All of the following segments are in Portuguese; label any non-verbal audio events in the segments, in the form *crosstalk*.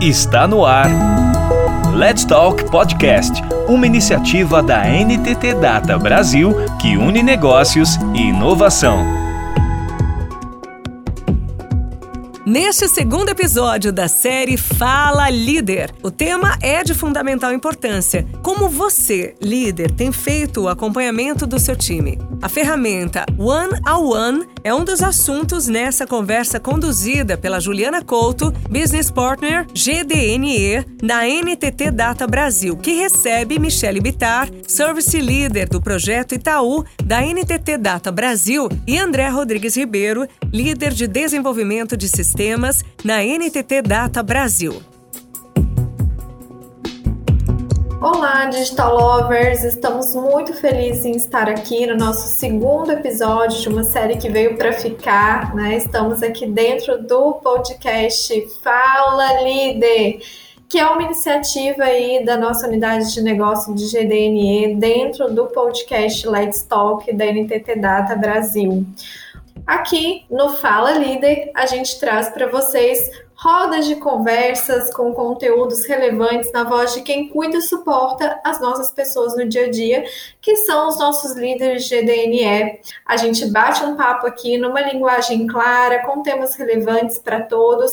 Está no ar. Let's Talk Podcast, uma iniciativa da NTT Data Brasil que une negócios e inovação. Neste segundo episódio da série Fala Líder, o tema é de fundamental importância. Como você, líder, tem feito o acompanhamento do seu time? A ferramenta One on One é um dos assuntos nessa conversa conduzida pela Juliana Couto, Business Partner GDNE da NTT Data Brasil, que recebe Michele Bitar, Service Leader do projeto Itaú da NTT Data Brasil, e André Rodrigues Ribeiro, líder de desenvolvimento de sistemas na NTT Data Brasil. Olá, Digital Lovers! Estamos muito felizes em estar aqui no nosso segundo episódio de uma série que veio para ficar. Né? Estamos aqui dentro do podcast Fala Líder, que é uma iniciativa aí da nossa unidade de negócio de GDNE dentro do podcast Let's Talk da NTT Data Brasil. Aqui no Fala Líder, a gente traz para vocês rodas de conversas com conteúdos relevantes na voz de quem cuida e suporta as nossas pessoas no dia a dia, que são os nossos líderes de GDNE. A gente bate um papo aqui numa linguagem clara, com temas relevantes para todos.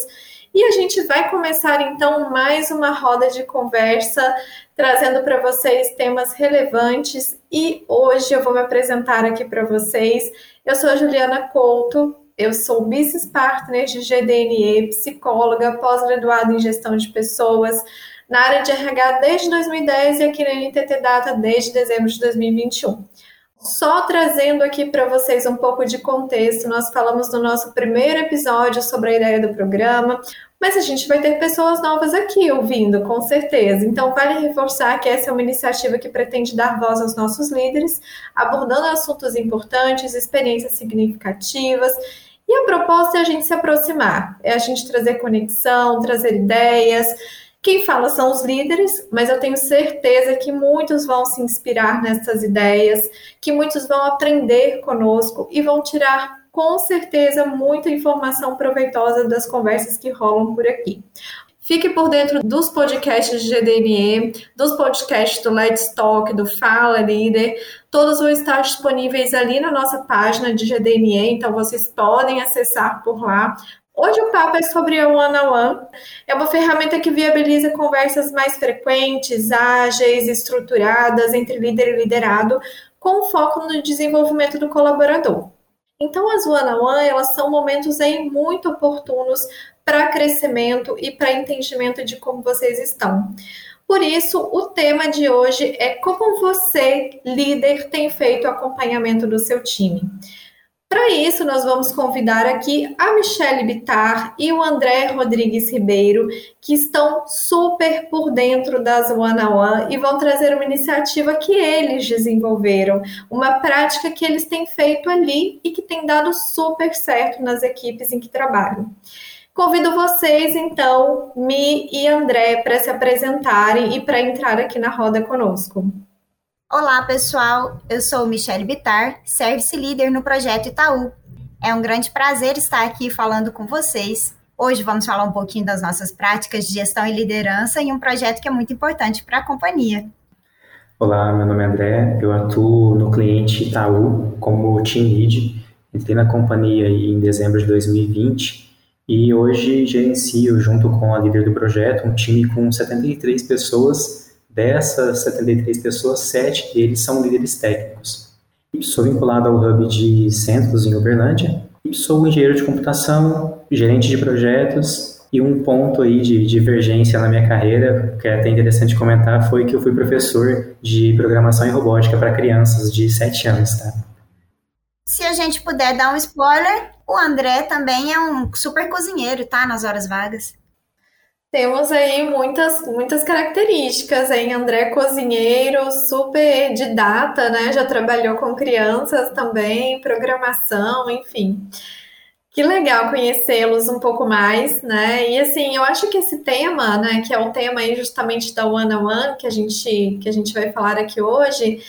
E a gente vai começar então mais uma roda de conversa, trazendo para vocês temas relevantes. E hoje eu vou me apresentar aqui para vocês. Eu sou Juliana Couto, eu sou Business Partner de GDNE, psicóloga, pós-graduada em gestão de pessoas, na área de RH desde 2010 e aqui na NTT Data desde dezembro de 2021. Só trazendo aqui para vocês um pouco de contexto, nós falamos no nosso primeiro episódio sobre a ideia do programa, mas a gente vai ter pessoas novas aqui ouvindo, com certeza. Então, vale reforçar que essa é uma iniciativa que pretende dar voz aos nossos líderes, abordando assuntos importantes, experiências significativas. E a proposta é a gente se aproximar, é a gente trazer conexão, trazer ideias. Quem fala são os líderes, mas eu tenho certeza que muitos vão se inspirar nessas ideias, que muitos vão aprender conosco e vão tirar com certeza muita informação proveitosa das conversas que rolam por aqui. Fique por dentro dos podcasts de GDNE, dos podcasts do Let's Talk, do Fala Líder. Todos vão estar disponíveis ali na nossa página de GDNE, então vocês podem acessar por lá. Hoje o papo é sobre a One on One. É uma ferramenta que viabiliza conversas mais frequentes, ágeis, estruturadas entre líder e liderado, com foco no desenvolvimento do colaborador. Então, as one-on-one, elas são momentos aí muito oportunos para crescimento e para entendimento de como vocês estão. Por isso, o tema de hoje é como você, líder, tem feito o acompanhamento do seu time. Para isso, nós vamos convidar aqui a Michelle Bitar e o André Rodrigues Ribeiro, que estão super por dentro das One on One e vão trazer uma iniciativa que eles desenvolveram, uma prática que eles têm feito ali e que tem dado super certo nas equipes em que trabalham. Convido vocês, então, Mi e André, para se apresentarem e para entrar aqui na roda conosco. Olá, pessoal. Eu sou Michelle Bitar, Service Leader no projeto Itaú. É um grande prazer estar aqui falando com vocês. Hoje vamos falar um pouquinho das nossas práticas de gestão e liderança em um projeto que é muito importante para a companhia. Olá, meu nome é André, eu atuo no cliente Itaú como Team Lead. Entrei na companhia em dezembro de 2020 e hoje gerencio, junto com a líder do projeto, um time com 73 pessoas Dessas 73 pessoas, sete deles são líderes técnicos. Sou vinculado ao Hub de Centros em Uberlândia. Sou engenheiro de computação, gerente de projetos e um ponto aí de divergência na minha carreira, que é até interessante comentar, foi que eu fui professor de programação e robótica para crianças de 7 anos, tá? Se a gente puder dar um spoiler, o André também é um super cozinheiro, tá? Nas horas vagas. Temos aí muitas, muitas características, hein? André cozinheiro, super didata, né? Já trabalhou com crianças também, programação, enfim. Que legal conhecê-los um pouco mais, né? E assim, eu acho que esse tema, né, que é o tema aí justamente da One on One que a gente que a gente vai falar aqui hoje,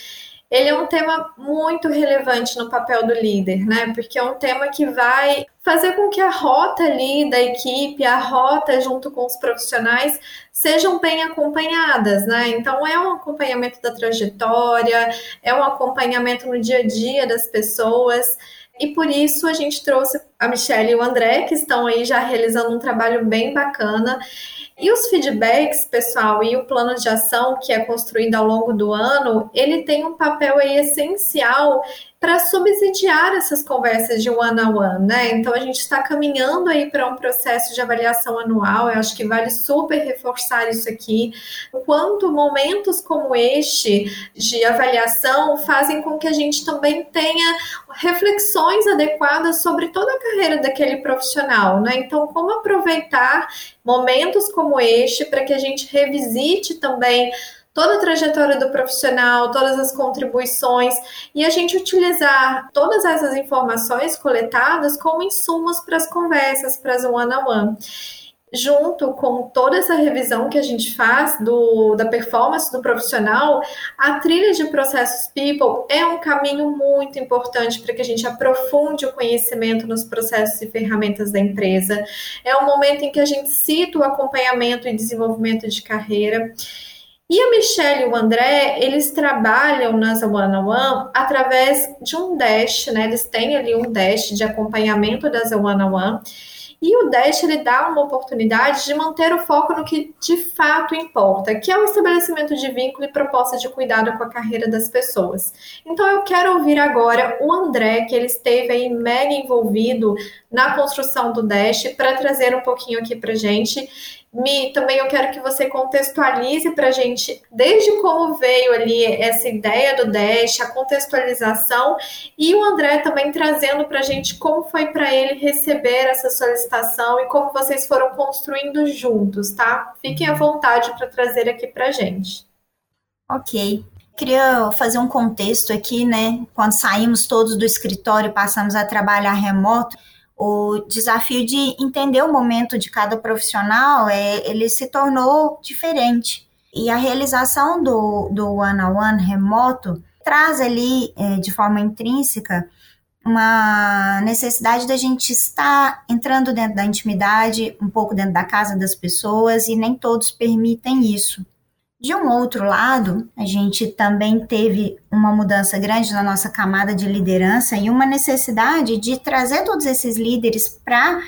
ele é um tema muito relevante no papel do líder, né? Porque é um tema que vai fazer com que a rota ali da equipe, a rota junto com os profissionais sejam bem acompanhadas, né? Então é um acompanhamento da trajetória, é um acompanhamento no dia a dia das pessoas. E por isso a gente trouxe a Michelle e o André, que estão aí já realizando um trabalho bem bacana. E os feedbacks, pessoal, e o plano de ação que é construído ao longo do ano, ele tem um papel aí essencial para subsidiar essas conversas de one on one, né? Então a gente está caminhando aí para um processo de avaliação anual. Eu acho que vale super reforçar isso aqui. Quanto momentos como este de avaliação fazem com que a gente também tenha reflexões adequadas sobre toda a carreira daquele profissional, né? Então, como aproveitar momentos como este para que a gente revisite também toda a trajetória do profissional, todas as contribuições e a gente utilizar todas essas informações coletadas como insumos para as conversas, para as one-on-one. Junto com toda essa revisão que a gente faz do, da performance do profissional, a trilha de processos People é um caminho muito importante para que a gente aprofunde o conhecimento nos processos e ferramentas da empresa. É um momento em que a gente cita o acompanhamento e desenvolvimento de carreira. E a Michelle e o André, eles trabalham nas One on One através de um dash, né? Eles têm ali um dash de acompanhamento das One on One. E o Dash ele dá uma oportunidade de manter o foco no que de fato importa, que é o estabelecimento de vínculo e proposta de cuidado com a carreira das pessoas. Então eu quero ouvir agora o André, que ele esteve aí mega envolvido na construção do Dash, para trazer um pouquinho aqui para gente Mi, também eu quero que você contextualize para a gente desde como veio ali essa ideia do Dash, a contextualização, e o André também trazendo para a gente como foi para ele receber essa solicitação e como vocês foram construindo juntos, tá? Fiquem à vontade para trazer aqui para a gente. Ok. Queria fazer um contexto aqui, né? Quando saímos todos do escritório passamos a trabalhar remoto, o desafio de entender o momento de cada profissional, é, ele se tornou diferente. E a realização do, do one-on-one remoto traz ali, é, de forma intrínseca, uma necessidade da gente estar entrando dentro da intimidade, um pouco dentro da casa das pessoas, e nem todos permitem isso. De um outro lado, a gente também teve uma mudança grande na nossa camada de liderança e uma necessidade de trazer todos esses líderes para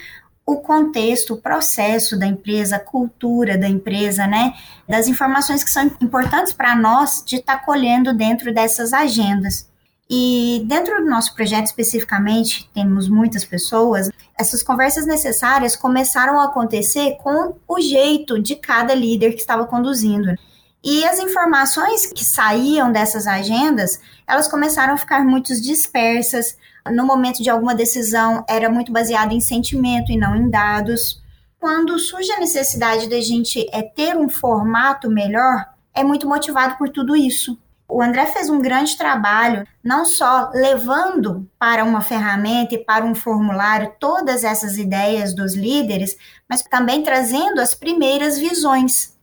o contexto, o processo da empresa, a cultura da empresa, né? Das informações que são importantes para nós de estar tá colhendo dentro dessas agendas. E dentro do nosso projeto especificamente, temos muitas pessoas, essas conversas necessárias começaram a acontecer com o jeito de cada líder que estava conduzindo. E as informações que saíam dessas agendas, elas começaram a ficar muito dispersas. No momento de alguma decisão, era muito baseada em sentimento e não em dados. Quando surge a necessidade da gente é, ter um formato melhor, é muito motivado por tudo isso. O André fez um grande trabalho, não só levando para uma ferramenta e para um formulário todas essas ideias dos líderes, mas também trazendo as primeiras visões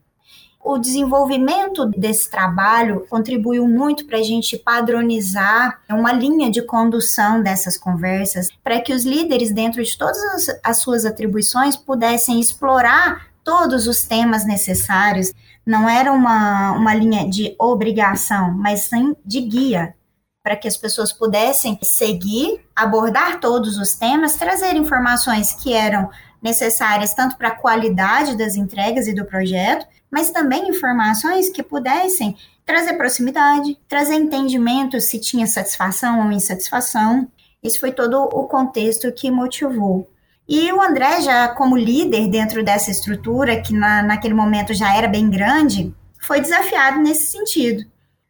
o desenvolvimento desse trabalho contribuiu muito para a gente padronizar uma linha de condução dessas conversas, para que os líderes, dentro de todas as, as suas atribuições, pudessem explorar todos os temas necessários. Não era uma, uma linha de obrigação, mas sim de guia, para que as pessoas pudessem seguir, abordar todos os temas, trazer informações que eram necessárias tanto para a qualidade das entregas e do projeto, mas também informações que pudessem trazer proximidade, trazer entendimento se tinha satisfação ou insatisfação. Esse foi todo o contexto que motivou. E o André, já como líder dentro dessa estrutura, que na, naquele momento já era bem grande, foi desafiado nesse sentido.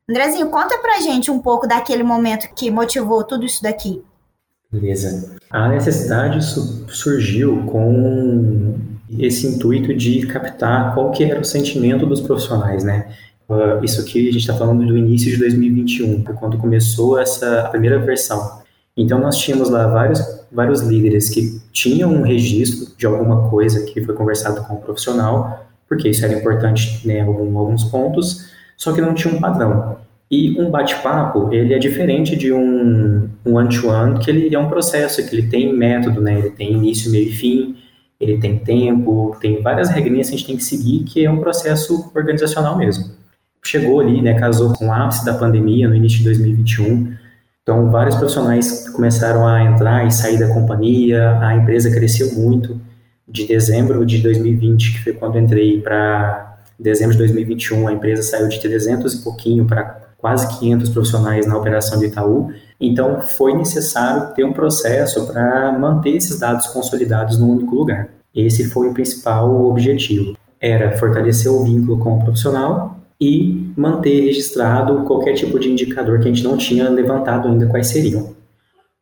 Andrezinho, conta pra gente um pouco daquele momento que motivou tudo isso daqui. Beleza. A necessidade surgiu com esse intuito de captar qual que era o sentimento dos profissionais, né? Uh, isso aqui a gente está falando do início de 2021, quando começou essa primeira versão. Então nós tínhamos lá vários, vários líderes que tinham um registro de alguma coisa que foi conversado com o profissional, porque isso era importante né, alguns pontos, só que não tinha um padrão. E um bate-papo, ele é diferente de um one-to-one, -one, que ele é um processo, que ele tem método, né? Ele tem início, meio e fim, ele tem tempo, tem várias regrinhas que a gente tem que seguir, que é um processo organizacional mesmo. Chegou ali, né, casou com o ápice da pandemia no início de 2021, então vários profissionais começaram a entrar e sair da companhia, a empresa cresceu muito, de dezembro de 2020, que foi quando entrei, para dezembro de 2021, a empresa saiu de 300 e pouquinho para quase 500 profissionais na operação do Itaú. Então, foi necessário ter um processo para manter esses dados consolidados num único lugar. Esse foi o principal objetivo. Era fortalecer o vínculo com o profissional e manter registrado qualquer tipo de indicador que a gente não tinha levantado ainda quais seriam.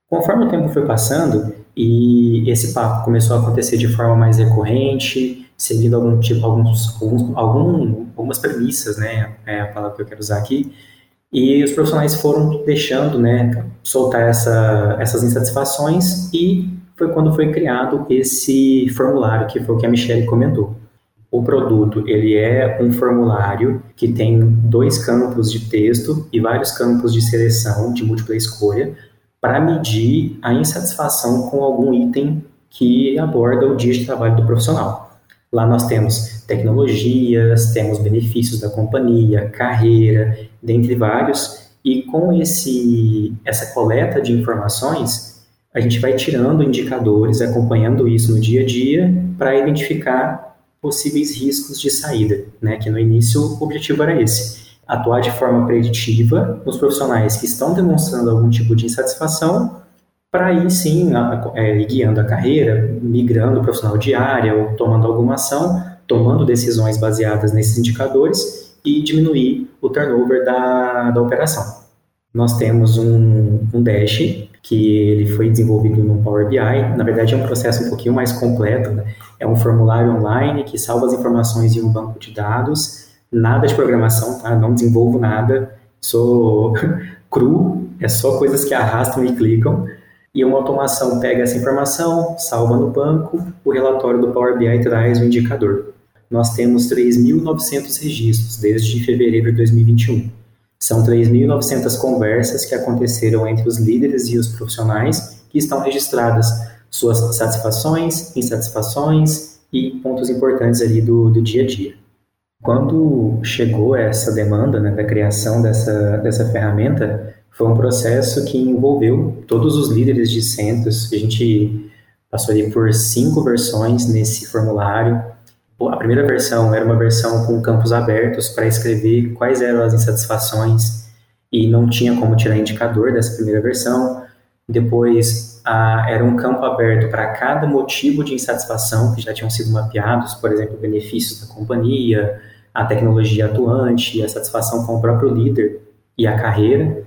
Conforme o tempo foi passando e esse papo começou a acontecer de forma mais recorrente, seguindo algum tipo, alguns, alguns algum, algumas premissas, né, é a palavra que eu quero usar aqui, e os profissionais foram deixando, né, soltar essa, essas insatisfações e foi quando foi criado esse formulário, que foi o que a Michelle comentou. O produto, ele é um formulário que tem dois campos de texto e vários campos de seleção de múltipla escolha para medir a insatisfação com algum item que aborda o dia de trabalho do profissional. Lá nós temos tecnologias, temos benefícios da companhia, carreira, dentre vários, e com esse, essa coleta de informações, a gente vai tirando indicadores, acompanhando isso no dia a dia, para identificar possíveis riscos de saída, né? que no início o objetivo era esse, atuar de forma preditiva nos profissionais que estão demonstrando algum tipo de insatisfação, para aí sim é, guiando a carreira, migrando o profissional de área ou tomando alguma ação, tomando decisões baseadas nesses indicadores e diminuir o turnover da, da operação. Nós temos um, um Dash que ele foi desenvolvido no Power BI. Na verdade, é um processo um pouquinho mais completo. Né? É um formulário online que salva as informações em um banco de dados. Nada de programação, tá? Não desenvolvo nada. Sou *laughs* cru. É só coisas que arrastam e clicam. E uma automação pega essa informação, salva no banco, o relatório do Power BI traz o indicador nós temos 3.900 registros desde fevereiro de 2021. São 3.900 conversas que aconteceram entre os líderes e os profissionais que estão registradas suas satisfações, insatisfações e pontos importantes ali do, do dia a dia. Quando chegou essa demanda né, da criação dessa, dessa ferramenta, foi um processo que envolveu todos os líderes de centros. A gente passou ali por cinco versões nesse formulário, a primeira versão era uma versão com campos abertos para escrever quais eram as insatisfações e não tinha como tirar indicador dessa primeira versão. Depois, a, era um campo aberto para cada motivo de insatisfação que já tinham sido mapeados, por exemplo, benefícios da companhia, a tecnologia atuante, a satisfação com o próprio líder e a carreira.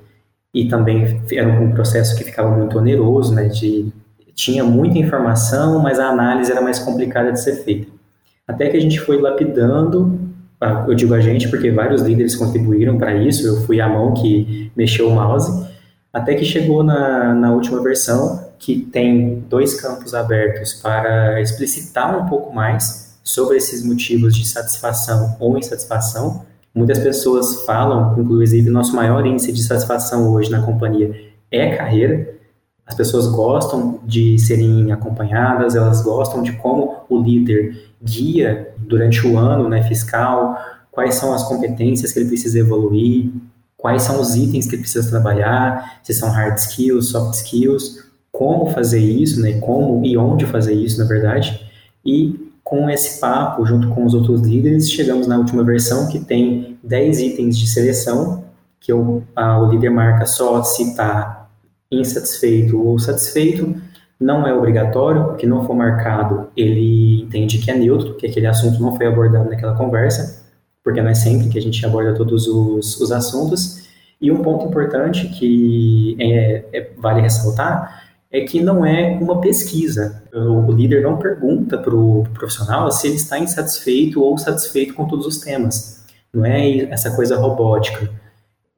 E também era um processo que ficava muito oneroso, né, de, tinha muita informação, mas a análise era mais complicada de ser feita. Até que a gente foi lapidando, eu digo a gente porque vários líderes contribuíram para isso, eu fui a mão que mexeu o mouse, até que chegou na, na última versão, que tem dois campos abertos para explicitar um pouco mais sobre esses motivos de satisfação ou insatisfação. Muitas pessoas falam, inclusive, nosso maior índice de satisfação hoje na companhia é carreira. As pessoas gostam de serem acompanhadas, elas gostam de como o líder guia durante o ano né, fiscal, quais são as competências que ele precisa evoluir, quais são os itens que ele precisa trabalhar, se são hard skills, soft skills, como fazer isso, né, como e onde fazer isso, na verdade. E com esse papo, junto com os outros líderes, chegamos na última versão que tem 10 itens de seleção, que o, a, o líder marca só está insatisfeito ou satisfeito, não é obrigatório, que não for marcado, ele entende que é neutro, que aquele assunto não foi abordado naquela conversa, porque não é sempre que a gente aborda todos os, os assuntos. E um ponto importante que é, é, vale ressaltar é que não é uma pesquisa. O líder não pergunta para o profissional se ele está insatisfeito ou satisfeito com todos os temas. Não é essa coisa robótica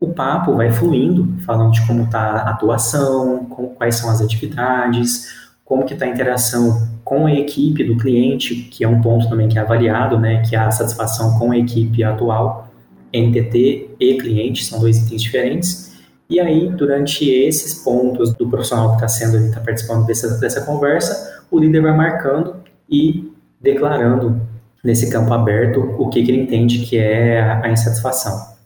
o papo vai fluindo, falando de como está a atuação, com, quais são as atividades, como que está a interação com a equipe do cliente, que é um ponto também que é avaliado, né, que é a satisfação com a equipe atual. NTT e cliente, são dois itens diferentes. E aí, durante esses pontos do profissional que está sendo, está participando dessa, dessa conversa, o líder vai marcando e declarando nesse campo aberto o que, que ele entende que é a insatisfação.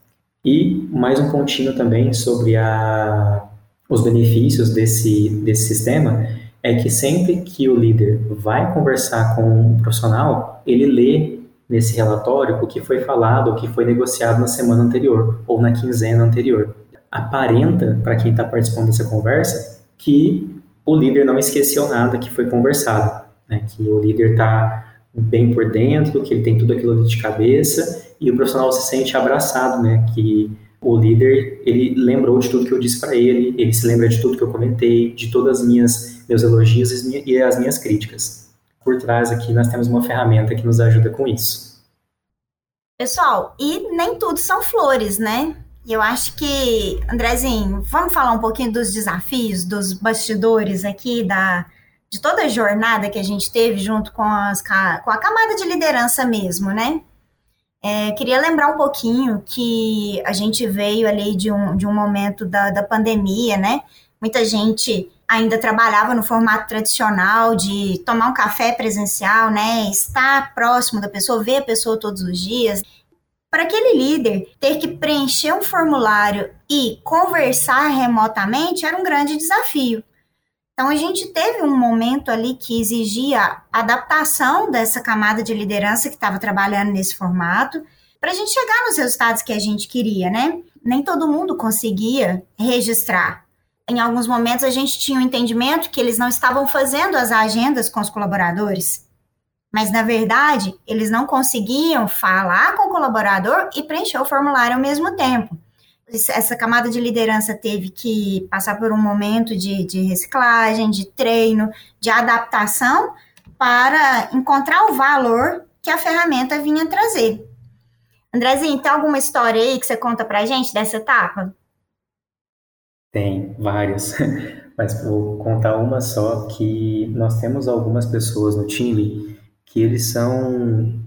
E mais um pontinho também sobre a, os benefícios desse, desse sistema é que sempre que o líder vai conversar com um profissional, ele lê nesse relatório o que foi falado, o que foi negociado na semana anterior ou na quinzena anterior. Aparenta, para quem está participando dessa conversa, que o líder não esqueceu nada que foi conversado, né? que o líder está bem por dentro, que ele tem tudo aquilo de cabeça e o profissional se sente abraçado, né? que o líder ele lembrou de tudo que eu disse para ele, ele se lembra de tudo que eu comentei, de todas as minhas meus elogios e as minhas críticas. Por trás aqui nós temos uma ferramenta que nos ajuda com isso. Pessoal, e nem tudo são flores, né? E eu acho que, Andrezinho, vamos falar um pouquinho dos desafios, dos bastidores aqui, da, de toda a jornada que a gente teve junto com, as, com a camada de liderança mesmo, né? É, queria lembrar um pouquinho que a gente veio ali de um, de um momento da, da pandemia, né? Muita gente ainda trabalhava no formato tradicional de tomar um café presencial, né? Estar próximo da pessoa, ver a pessoa todos os dias. Para aquele líder, ter que preencher um formulário e conversar remotamente era um grande desafio. Então, a gente teve um momento ali que exigia adaptação dessa camada de liderança que estava trabalhando nesse formato, para a gente chegar nos resultados que a gente queria, né? Nem todo mundo conseguia registrar. Em alguns momentos, a gente tinha o um entendimento que eles não estavam fazendo as agendas com os colaboradores. Mas, na verdade, eles não conseguiam falar com o colaborador e preencher o formulário ao mesmo tempo essa camada de liderança teve que passar por um momento de, de reciclagem, de treino, de adaptação para encontrar o valor que a ferramenta vinha trazer. Andrezinho, tem alguma história aí que você conta pra gente dessa etapa? Tem, várias. *laughs* Mas vou contar uma só, que nós temos algumas pessoas no time que eles são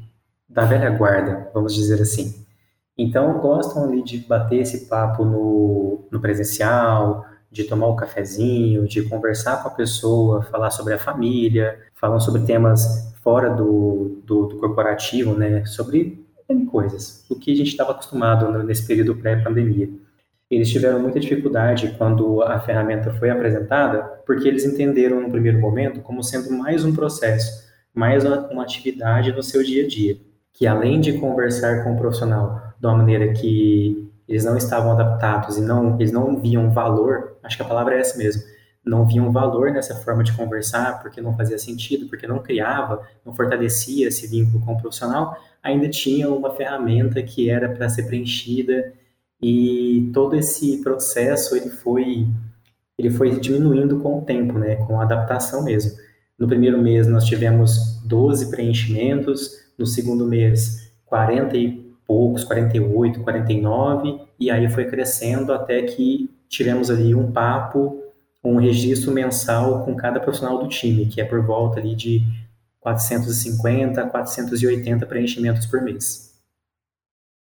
da velha guarda, vamos dizer assim. Então, gostam ali de bater esse papo no, no presencial, de tomar o um cafezinho, de conversar com a pessoa, falar sobre a família, falam sobre temas fora do, do, do corporativo, né? Sobre coisas, o que a gente estava acostumado nesse período pré-pandemia. Eles tiveram muita dificuldade quando a ferramenta foi apresentada, porque eles entenderam no primeiro momento como sendo mais um processo, mais uma, uma atividade no seu dia a dia, que além de conversar com o profissional de uma maneira que eles não estavam adaptados e não eles não viam valor, acho que a palavra é essa mesmo, não viam valor nessa forma de conversar, porque não fazia sentido, porque não criava, não fortalecia esse vínculo com o profissional, ainda tinha uma ferramenta que era para ser preenchida e todo esse processo ele foi ele foi diminuindo com o tempo, né, com a adaptação mesmo. No primeiro mês nós tivemos 12 preenchimentos, no segundo mês 40 e poucos, 48, 49, e aí foi crescendo até que tivemos ali um papo, um registro mensal com cada profissional do time, que é por volta ali de 450, 480 preenchimentos por mês.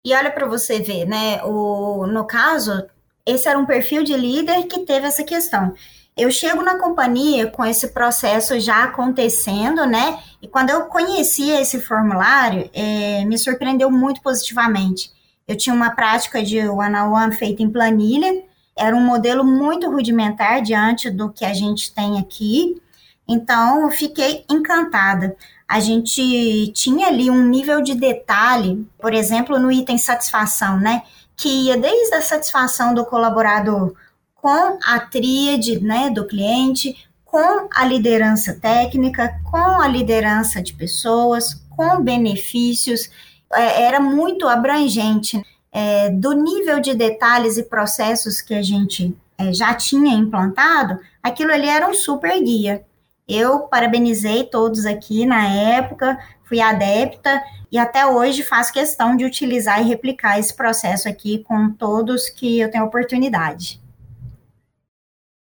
E olha para você ver, né? O, no caso, esse era um perfil de líder que teve essa questão. Eu chego na companhia com esse processo já acontecendo, né? E quando eu conheci esse formulário, é, me surpreendeu muito positivamente. Eu tinha uma prática de one-on-one feita em planilha, era um modelo muito rudimentar diante do que a gente tem aqui, então eu fiquei encantada. A gente tinha ali um nível de detalhe, por exemplo, no item satisfação, né? Que ia desde a satisfação do colaborador com a tríade né, do cliente, com a liderança técnica, com a liderança de pessoas, com benefícios, é, era muito abrangente. É, do nível de detalhes e processos que a gente é, já tinha implantado, aquilo ali era um super guia. Eu parabenizei todos aqui na época, fui adepta e até hoje faço questão de utilizar e replicar esse processo aqui com todos que eu tenho oportunidade.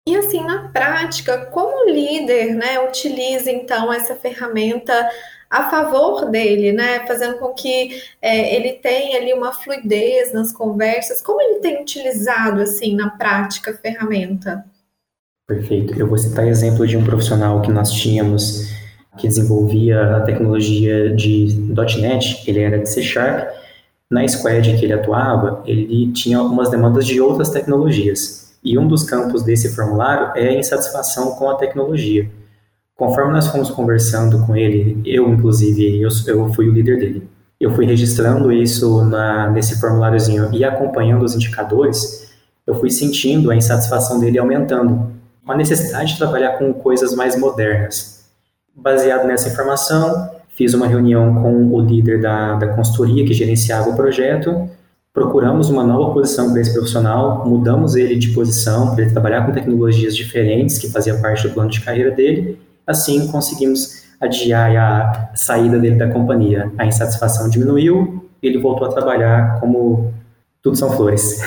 E assim, na prática, como o líder né, utiliza então essa ferramenta a favor dele, né? Fazendo com que é, ele tenha ali uma fluidez nas conversas. Como ele tem utilizado, assim, na prática, a ferramenta? Perfeito. Eu vou citar exemplo de um profissional que nós tínhamos que desenvolvia a tecnologia de .NET, ele era de C Sharp. Na squad que ele atuava, ele tinha algumas demandas de outras tecnologias. E um dos campos desse formulário é a insatisfação com a tecnologia. Conforme nós fomos conversando com ele, eu inclusive, eu, eu fui o líder dele. Eu fui registrando isso na, nesse formuláriozinho e acompanhando os indicadores, eu fui sentindo a insatisfação dele aumentando, a necessidade de trabalhar com coisas mais modernas, Baseado nessa informação, fiz uma reunião com o líder da, da consultoria que gerenciava o projeto, procuramos uma nova posição para esse profissional, mudamos ele de posição para ele trabalhar com tecnologias diferentes que fazia parte do plano de carreira dele, assim conseguimos adiar a saída dele da companhia. A insatisfação diminuiu, ele voltou a trabalhar como tudo são flores.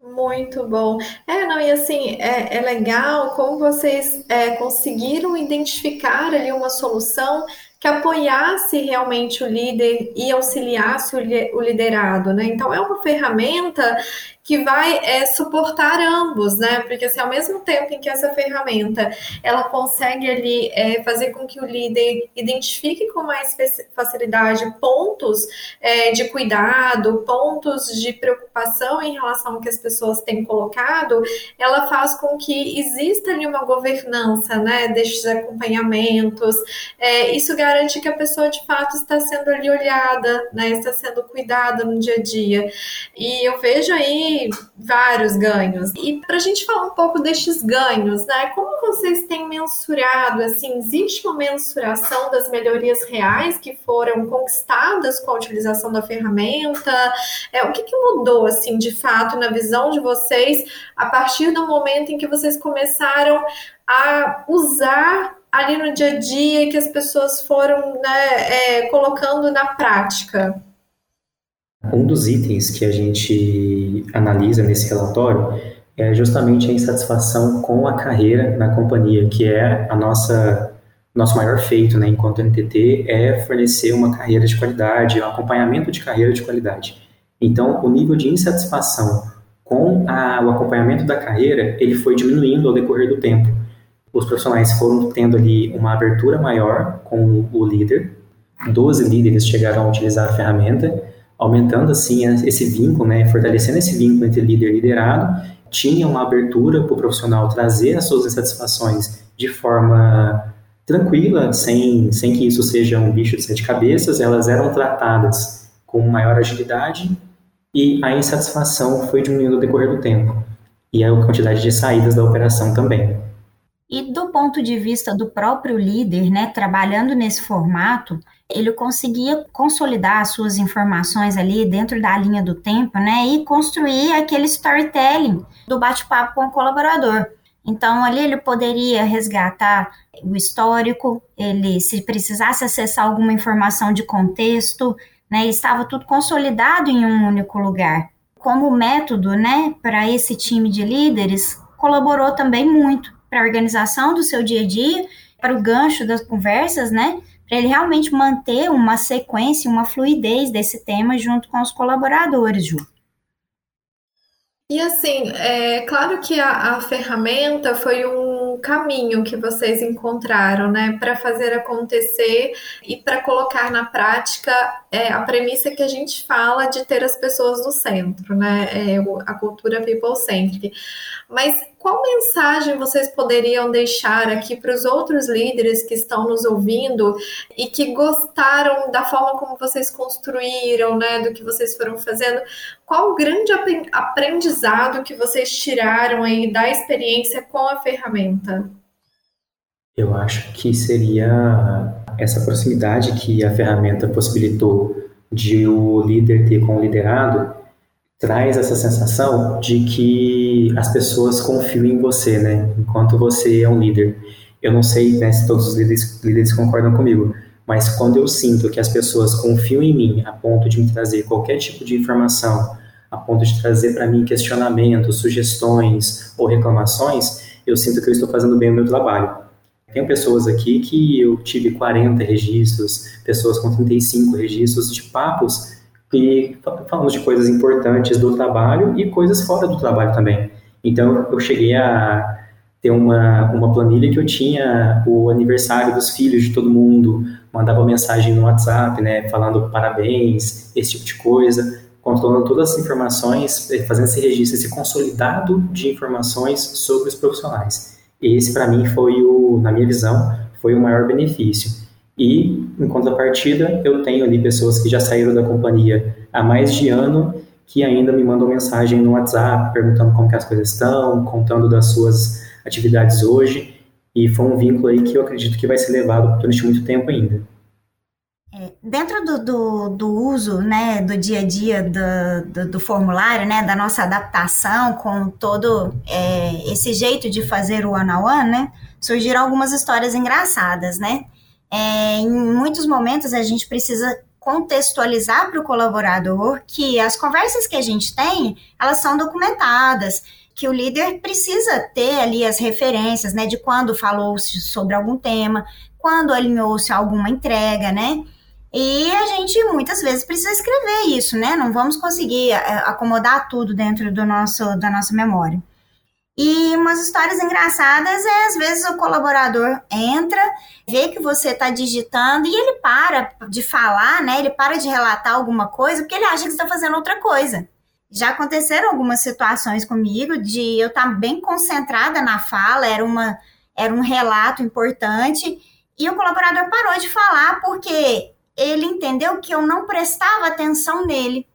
Muito bom. É, não, e assim, é, é legal como vocês é, conseguiram identificar ali uma solução que apoiasse realmente o líder e auxiliasse o liderado, né? Então é uma ferramenta que vai é, suportar ambos, né? Porque assim, ao mesmo tempo em que essa ferramenta ela consegue ali é, fazer com que o líder identifique com mais facilidade pontos é, de cuidado, pontos de preocupação em relação ao que as pessoas têm colocado, ela faz com que exista ali uma governança, né? Destes acompanhamentos. É, isso garante que a pessoa de fato está sendo ali olhada, né? Está sendo cuidada no dia a dia. E eu vejo aí vários ganhos. E para a gente falar um pouco destes ganhos, né? Como vocês têm mensurado? Assim, existe uma mensuração das melhorias reais que foram conquistadas com a utilização da ferramenta? É, o que, que mudou, assim, de fato, na visão de vocês a partir do momento em que vocês começaram a usar ali no dia a dia que as pessoas foram né, é, colocando na prática? Um dos itens que a gente analisa nesse relatório é justamente a insatisfação com a carreira na companhia, que é a nossa nosso maior feito, né, enquanto NTT, é fornecer uma carreira de qualidade, um acompanhamento de carreira de qualidade. Então, o nível de insatisfação com a, o acompanhamento da carreira, ele foi diminuindo ao decorrer do tempo. Os profissionais foram tendo ali uma abertura maior com o líder, 12 líderes chegaram a utilizar a ferramenta, aumentando assim esse vínculo, né, fortalecendo esse vínculo entre líder e liderado, tinha uma abertura para o profissional trazer as suas insatisfações de forma tranquila, sem, sem que isso seja um bicho de sete cabeças, elas eram tratadas com maior agilidade e a insatisfação foi diminuindo ao decorrer do tempo e a quantidade de saídas da operação também. E do ponto de vista do próprio líder, né, trabalhando nesse formato, ele conseguia consolidar as suas informações ali dentro da linha do tempo, né, e construir aquele storytelling do bate-papo com o colaborador. Então, ali ele poderia resgatar o histórico, ele, se precisasse acessar alguma informação de contexto, né, estava tudo consolidado em um único lugar. Como método, né, para esse time de líderes, colaborou também muito para a organização do seu dia a dia, para o gancho das conversas, né? Para ele realmente manter uma sequência, uma fluidez desse tema junto com os colaboradores, Ju. E assim, é claro que a, a ferramenta foi um caminho que vocês encontraram, né, para fazer acontecer e para colocar na prática é, a premissa que a gente fala de ter as pessoas no centro, né, é, a cultura people centric. Mas qual mensagem vocês poderiam deixar aqui para os outros líderes que estão nos ouvindo e que gostaram da forma como vocês construíram, né, do que vocês foram fazendo? Qual o grande aprendizado que vocês tiraram aí da experiência com a ferramenta? Eu acho que seria essa proximidade que a ferramenta possibilitou de o líder ter com o liderado traz essa sensação de que as pessoas confiam em você, né? Enquanto você é um líder. Eu não sei né, se todos os líderes, líderes concordam comigo, mas quando eu sinto que as pessoas confiam em mim a ponto de me trazer qualquer tipo de informação, a ponto de trazer para mim questionamentos, sugestões ou reclamações, eu sinto que eu estou fazendo bem o meu trabalho. tenho pessoas aqui que eu tive 40 registros, pessoas com 35 registros de papos e falamos de coisas importantes do trabalho e coisas fora do trabalho também. Então, eu cheguei a ter uma, uma planilha que eu tinha o aniversário dos filhos de todo mundo, mandava mensagem no WhatsApp, né, falando parabéns, esse tipo de coisa, controlando todas as informações, eh, fazendo esse registro, esse consolidado de informações sobre os profissionais. Esse, para mim, foi o, na minha visão, foi o maior benefício. E, em contrapartida, eu tenho ali pessoas que já saíram da companhia há mais de ano que ainda me mandam mensagem no WhatsApp perguntando como que as coisas estão, contando das suas atividades hoje. E foi um vínculo aí que eu acredito que vai ser levado durante muito tempo ainda. É, dentro do, do, do, uso né, do dia a dia do, do, do, formulário, né, da nossa adaptação com todo é, esse jeito de fazer o one-on-one, né, surgiram algumas histórias engraçadas, né? É, em muitos momentos a gente precisa contextualizar para o colaborador que as conversas que a gente tem, elas são documentadas, que o líder precisa ter ali as referências, né, de quando falou-se sobre algum tema, quando alinhou-se alguma entrega, né? E a gente muitas vezes precisa escrever isso, né? Não vamos conseguir é, acomodar tudo dentro do nosso, da nossa memória. E umas histórias engraçadas é às vezes o colaborador entra, vê que você está digitando e ele para de falar, né? Ele para de relatar alguma coisa porque ele acha que está fazendo outra coisa. Já aconteceram algumas situações comigo de eu estar tá bem concentrada na fala, era, uma, era um relato importante, e o colaborador parou de falar porque ele entendeu que eu não prestava atenção nele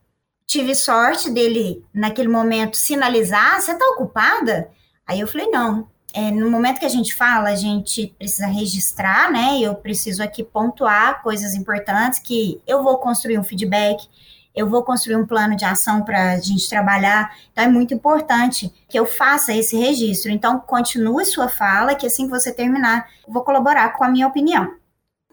tive sorte dele, naquele momento, sinalizar: você está ocupada? Aí eu falei: não. É, no momento que a gente fala, a gente precisa registrar, né? Eu preciso aqui pontuar coisas importantes que eu vou construir um feedback, eu vou construir um plano de ação para a gente trabalhar. Então é muito importante que eu faça esse registro. Então continue sua fala, que assim que você terminar, vou colaborar com a minha opinião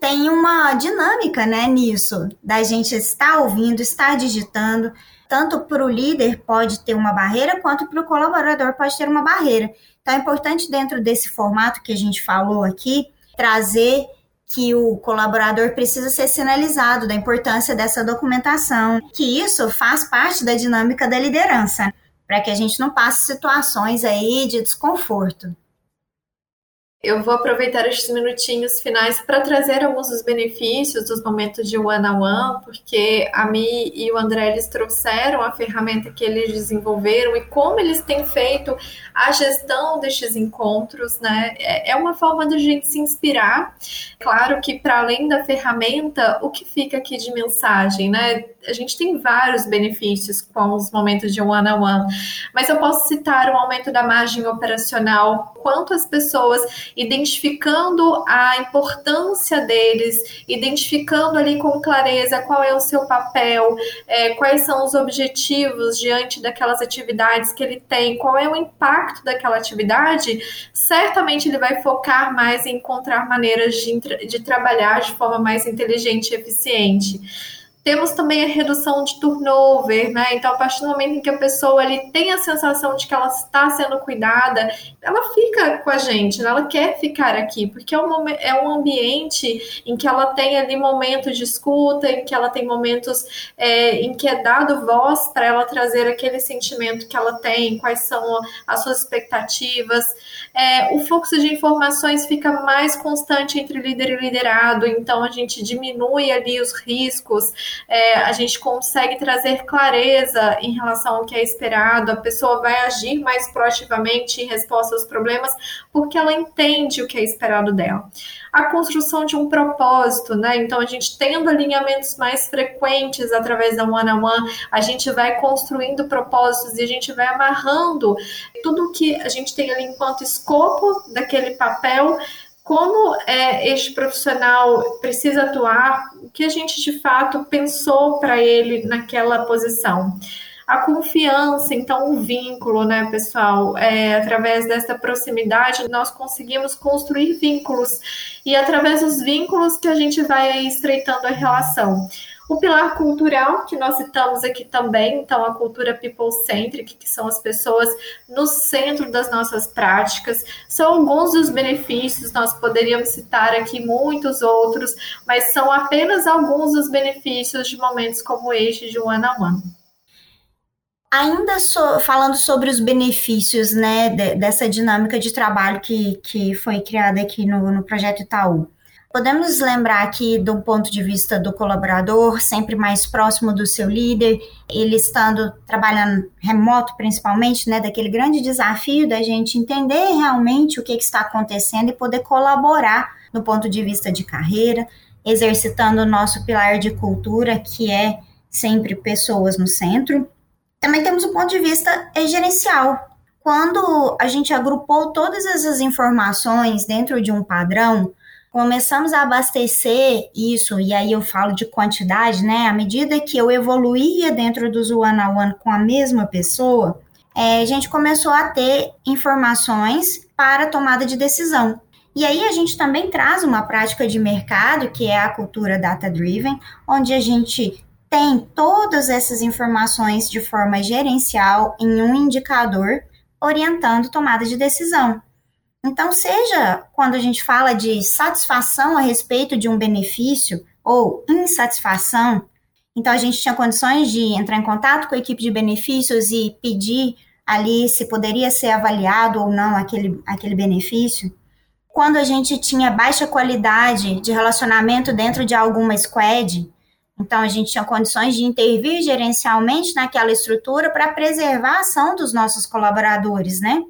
tem uma dinâmica né, nisso, da gente estar ouvindo, estar digitando. Tanto para o líder pode ter uma barreira, quanto para o colaborador pode ter uma barreira. Então, é importante, dentro desse formato que a gente falou aqui, trazer que o colaborador precisa ser sinalizado da importância dessa documentação, que isso faz parte da dinâmica da liderança, para que a gente não passe situações aí de desconforto. Eu vou aproveitar estes minutinhos finais para trazer alguns dos benefícios dos momentos de one-on-one, -on -one, porque a Mi e o André eles trouxeram a ferramenta que eles desenvolveram e como eles têm feito a gestão destes encontros, né? É, é uma forma da gente se inspirar. Claro que para além da ferramenta, o que fica aqui de mensagem, né? A gente tem vários benefícios com os momentos de one-on-one, -on -one, mas eu posso citar o aumento da margem operacional, quanto as pessoas identificando a importância deles, identificando ali com clareza qual é o seu papel, é, quais são os objetivos diante daquelas atividades que ele tem, qual é o impacto daquela atividade, certamente ele vai focar mais em encontrar maneiras de, de trabalhar de forma mais inteligente e eficiente. Temos também a redução de turnover, né? Então, a partir do momento em que a pessoa ali tem a sensação de que ela está sendo cuidada, ela fica com a gente, né? ela quer ficar aqui, porque é um, é um ambiente em que ela tem ali momentos de escuta, em que ela tem momentos é, em que é dado voz para ela trazer aquele sentimento que ela tem, quais são as suas expectativas. É, o fluxo de informações fica mais constante entre líder e liderado, então a gente diminui ali os riscos é, a gente consegue trazer clareza em relação ao que é esperado, a pessoa vai agir mais proativamente em resposta aos problemas, porque ela entende o que é esperado dela. A construção de um propósito, né? Então, a gente tendo alinhamentos mais frequentes através da one on one, a gente vai construindo propósitos e a gente vai amarrando tudo que a gente tem ali enquanto escopo daquele papel como é, este profissional precisa atuar, o que a gente de fato pensou para ele naquela posição. A confiança, então, o vínculo, né, pessoal? É, através dessa proximidade, nós conseguimos construir vínculos, e através dos vínculos que a gente vai estreitando a relação. O pilar cultural, que nós citamos aqui também, então a cultura people-centric, que são as pessoas no centro das nossas práticas, são alguns dos benefícios, nós poderíamos citar aqui muitos outros, mas são apenas alguns dos benefícios de momentos como este de one-on-one. -on -one. Ainda so, falando sobre os benefícios né, de, dessa dinâmica de trabalho que, que foi criada aqui no, no projeto Itaú. Podemos lembrar aqui do ponto de vista do colaborador, sempre mais próximo do seu líder, ele estando trabalhando remoto principalmente, né, daquele grande desafio da gente entender realmente o que, que está acontecendo e poder colaborar no ponto de vista de carreira, exercitando o nosso pilar de cultura, que é sempre pessoas no centro. Também temos o ponto de vista gerencial. Quando a gente agrupou todas essas informações dentro de um padrão, começamos a abastecer isso, e aí eu falo de quantidade, né? À medida que eu evoluía dentro dos one-on-one -on -one com a mesma pessoa, é, a gente começou a ter informações para tomada de decisão. E aí a gente também traz uma prática de mercado, que é a cultura data-driven, onde a gente tem todas essas informações de forma gerencial em um indicador orientando tomada de decisão. Então, seja quando a gente fala de satisfação a respeito de um benefício ou insatisfação, então a gente tinha condições de entrar em contato com a equipe de benefícios e pedir ali se poderia ser avaliado ou não aquele, aquele benefício. Quando a gente tinha baixa qualidade de relacionamento dentro de alguma squad, então, a gente tinha condições de intervir gerencialmente naquela estrutura para preservar a ação dos nossos colaboradores, né?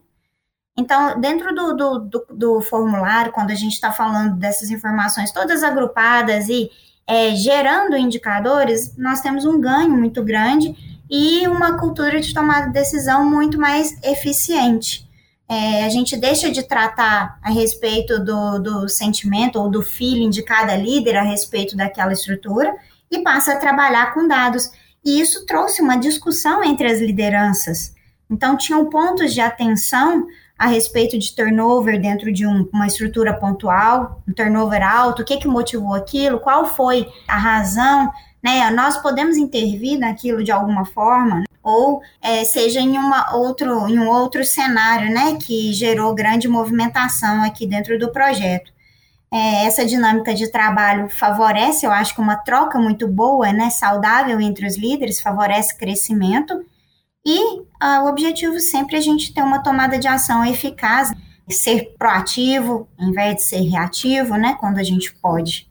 Então, dentro do, do, do, do formulário, quando a gente está falando dessas informações todas agrupadas e é, gerando indicadores, nós temos um ganho muito grande e uma cultura de tomada de decisão muito mais eficiente. É, a gente deixa de tratar a respeito do, do sentimento ou do feeling de cada líder a respeito daquela estrutura e passa a trabalhar com dados. E isso trouxe uma discussão entre as lideranças. Então, tinham pontos de atenção a respeito de turnover dentro de um, uma estrutura pontual, um turnover alto, o que, que motivou aquilo, qual foi a razão, né? Nós podemos intervir naquilo de alguma forma, ou é, seja em, uma outro, em um outro cenário, né, que gerou grande movimentação aqui dentro do projeto. É, essa dinâmica de trabalho favorece, eu acho que uma troca muito boa, né, saudável entre os líderes, favorece crescimento. E ah, o objetivo sempre é a gente ter uma tomada de ação eficaz, ser proativo, em vez de ser reativo, né, quando a gente pode.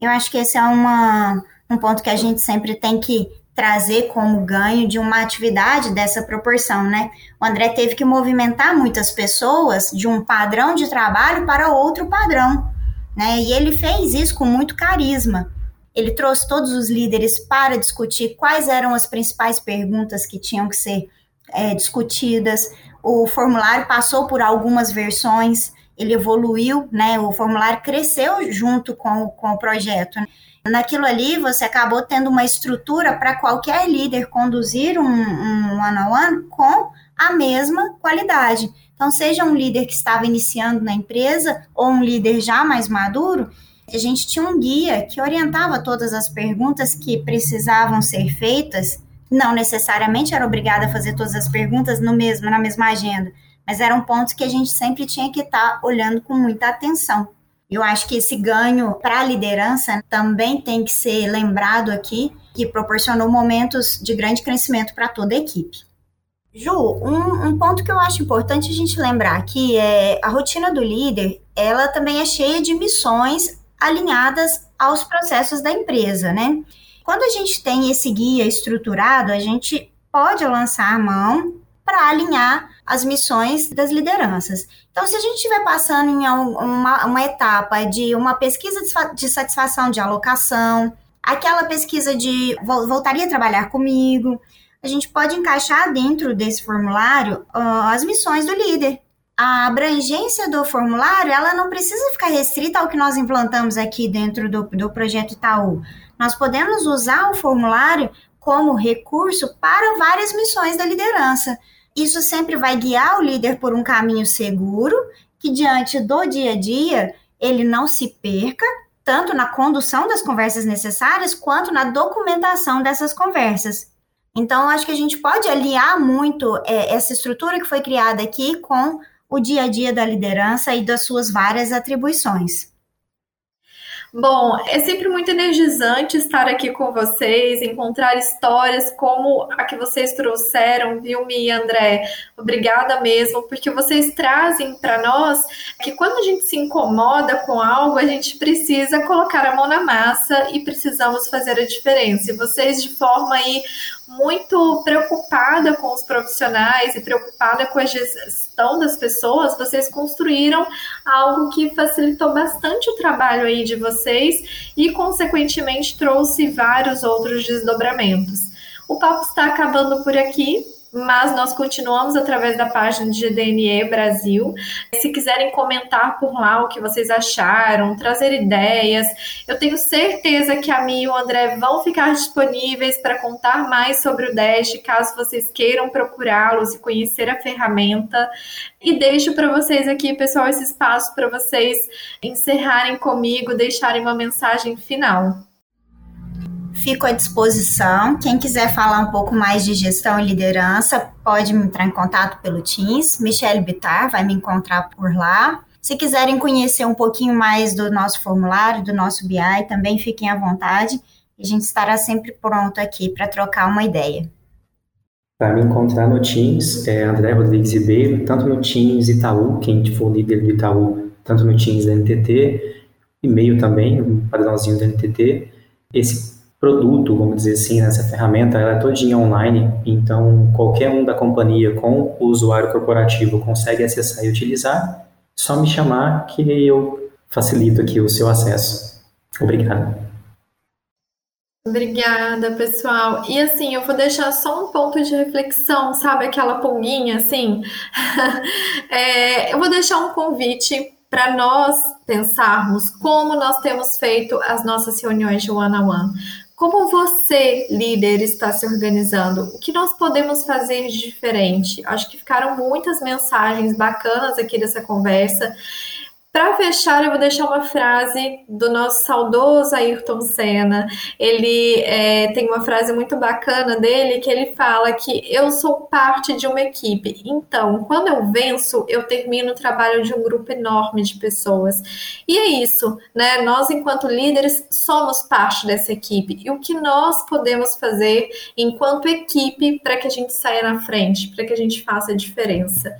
Eu acho que esse é uma, um ponto que a gente sempre tem que trazer como ganho de uma atividade dessa proporção, né? O André teve que movimentar muitas pessoas de um padrão de trabalho para outro padrão né? E ele fez isso com muito carisma. Ele trouxe todos os líderes para discutir quais eram as principais perguntas que tinham que ser é, discutidas. O formulário passou por algumas versões, ele evoluiu, né? O formulário cresceu junto com, com o projeto. Naquilo ali, você acabou tendo uma estrutura para qualquer líder conduzir um, um one-on-one -on -one com a mesma qualidade. Então, seja um líder que estava iniciando na empresa ou um líder já mais maduro, a gente tinha um guia que orientava todas as perguntas que precisavam ser feitas. Não necessariamente era obrigada a fazer todas as perguntas no mesmo, na mesma agenda, mas eram pontos que a gente sempre tinha que estar tá olhando com muita atenção. Eu acho que esse ganho para a liderança também tem que ser lembrado aqui, que proporcionou momentos de grande crescimento para toda a equipe. Ju, um, um, ponto que eu acho importante a gente lembrar aqui é a rotina do líder, ela também é cheia de missões alinhadas aos processos da empresa, né? Quando a gente tem esse guia estruturado, a gente pode lançar a mão para alinhar as missões das lideranças. Então, se a gente estiver passando em uma, uma etapa de uma pesquisa de satisfação de alocação, aquela pesquisa de voltaria a trabalhar comigo, a gente pode encaixar dentro desse formulário uh, as missões do líder. A abrangência do formulário, ela não precisa ficar restrita ao que nós implantamos aqui dentro do, do projeto Itaú. Nós podemos usar o formulário como recurso para várias missões da liderança. Isso sempre vai guiar o líder por um caminho seguro, que diante do dia a dia ele não se perca tanto na condução das conversas necessárias, quanto na documentação dessas conversas. Então, acho que a gente pode aliar muito é, essa estrutura que foi criada aqui com o dia a dia da liderança e das suas várias atribuições. Bom, é sempre muito energizante estar aqui com vocês, encontrar histórias como a que vocês trouxeram, viu, Mi e André? Obrigada mesmo, porque vocês trazem para nós que quando a gente se incomoda com algo, a gente precisa colocar a mão na massa e precisamos fazer a diferença. E vocês, de forma aí muito preocupada com os profissionais e preocupada com a gestão das pessoas, vocês construíram algo que facilitou bastante o trabalho aí de vocês e, consequentemente, trouxe vários outros desdobramentos. O papo está acabando por aqui mas nós continuamos através da página de GDNE Brasil. Se quiserem comentar por lá o que vocês acharam, trazer ideias, eu tenho certeza que a Mi e o André vão ficar disponíveis para contar mais sobre o Dash, caso vocês queiram procurá-los e conhecer a ferramenta. E deixo para vocês aqui, pessoal, esse espaço para vocês encerrarem comigo, deixarem uma mensagem final. Fico à disposição. Quem quiser falar um pouco mais de gestão e liderança, pode me entrar em contato pelo Teams. Michelle Bitar vai me encontrar por lá. Se quiserem conhecer um pouquinho mais do nosso formulário, do nosso BI, também fiquem à vontade. A gente estará sempre pronto aqui para trocar uma ideia. Para me encontrar no Teams, é André Rodrigues Ribeiro, tanto no Teams Itaú, quem for líder do Itaú, tanto no Teams da NTT, e-mail também, um padrãozinho da NTT. Esse produto, vamos dizer assim, nessa ferramenta, ela é todinha online, então qualquer um da companhia com o usuário corporativo consegue acessar e utilizar, só me chamar que eu facilito aqui o seu acesso. Obrigado. Obrigada, pessoal. E assim, eu vou deixar só um ponto de reflexão, sabe? Aquela pulguinha, assim. *laughs* é, eu vou deixar um convite para nós pensarmos como nós temos feito as nossas reuniões de one-on-one. -on -one. Como você, líder, está se organizando? O que nós podemos fazer de diferente? Acho que ficaram muitas mensagens bacanas aqui dessa conversa. Para fechar, eu vou deixar uma frase do nosso saudoso Ayrton Senna. Ele é, tem uma frase muito bacana dele que ele fala que eu sou parte de uma equipe. Então, quando eu venço, eu termino o trabalho de um grupo enorme de pessoas. E é isso, né? Nós, enquanto líderes, somos parte dessa equipe. E o que nós podemos fazer enquanto equipe para que a gente saia na frente, para que a gente faça a diferença?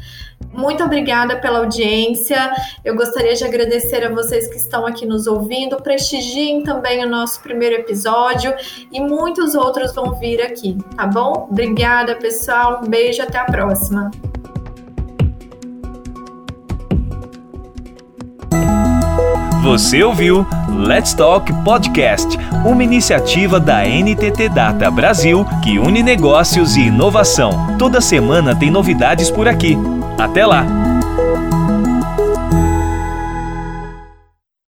Muito obrigada pela audiência. Eu gostaria de agradecer a vocês que estão aqui nos ouvindo. Prestigiem também o nosso primeiro episódio e muitos outros vão vir aqui, tá bom? Obrigada, pessoal. Um beijo, até a próxima. Você ouviu Let's Talk Podcast, uma iniciativa da NTT Data Brasil que une negócios e inovação. Toda semana tem novidades por aqui. Até lá!